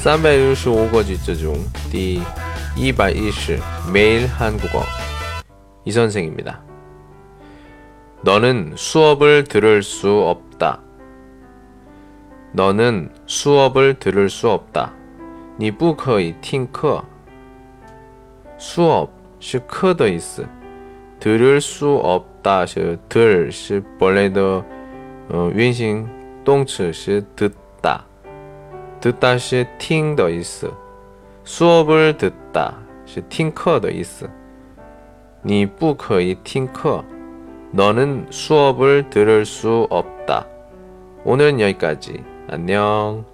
三百六十五个句子중第一百一十 매일 한국어 이 선생입니다. 너는 수업을 들을 수 없다. 너는 수업을 들을 수 없다. 你不可以听课. 수업 是课的意思. 들을 수 없다 是 들, 是本来的呃原形动词是 듣다. 듣다 是听的意思. 수업을 듣다 是听课的意思.你不可以听课. 너는 수업을 들을 수 없다. 오늘은 여기까지. 안녕.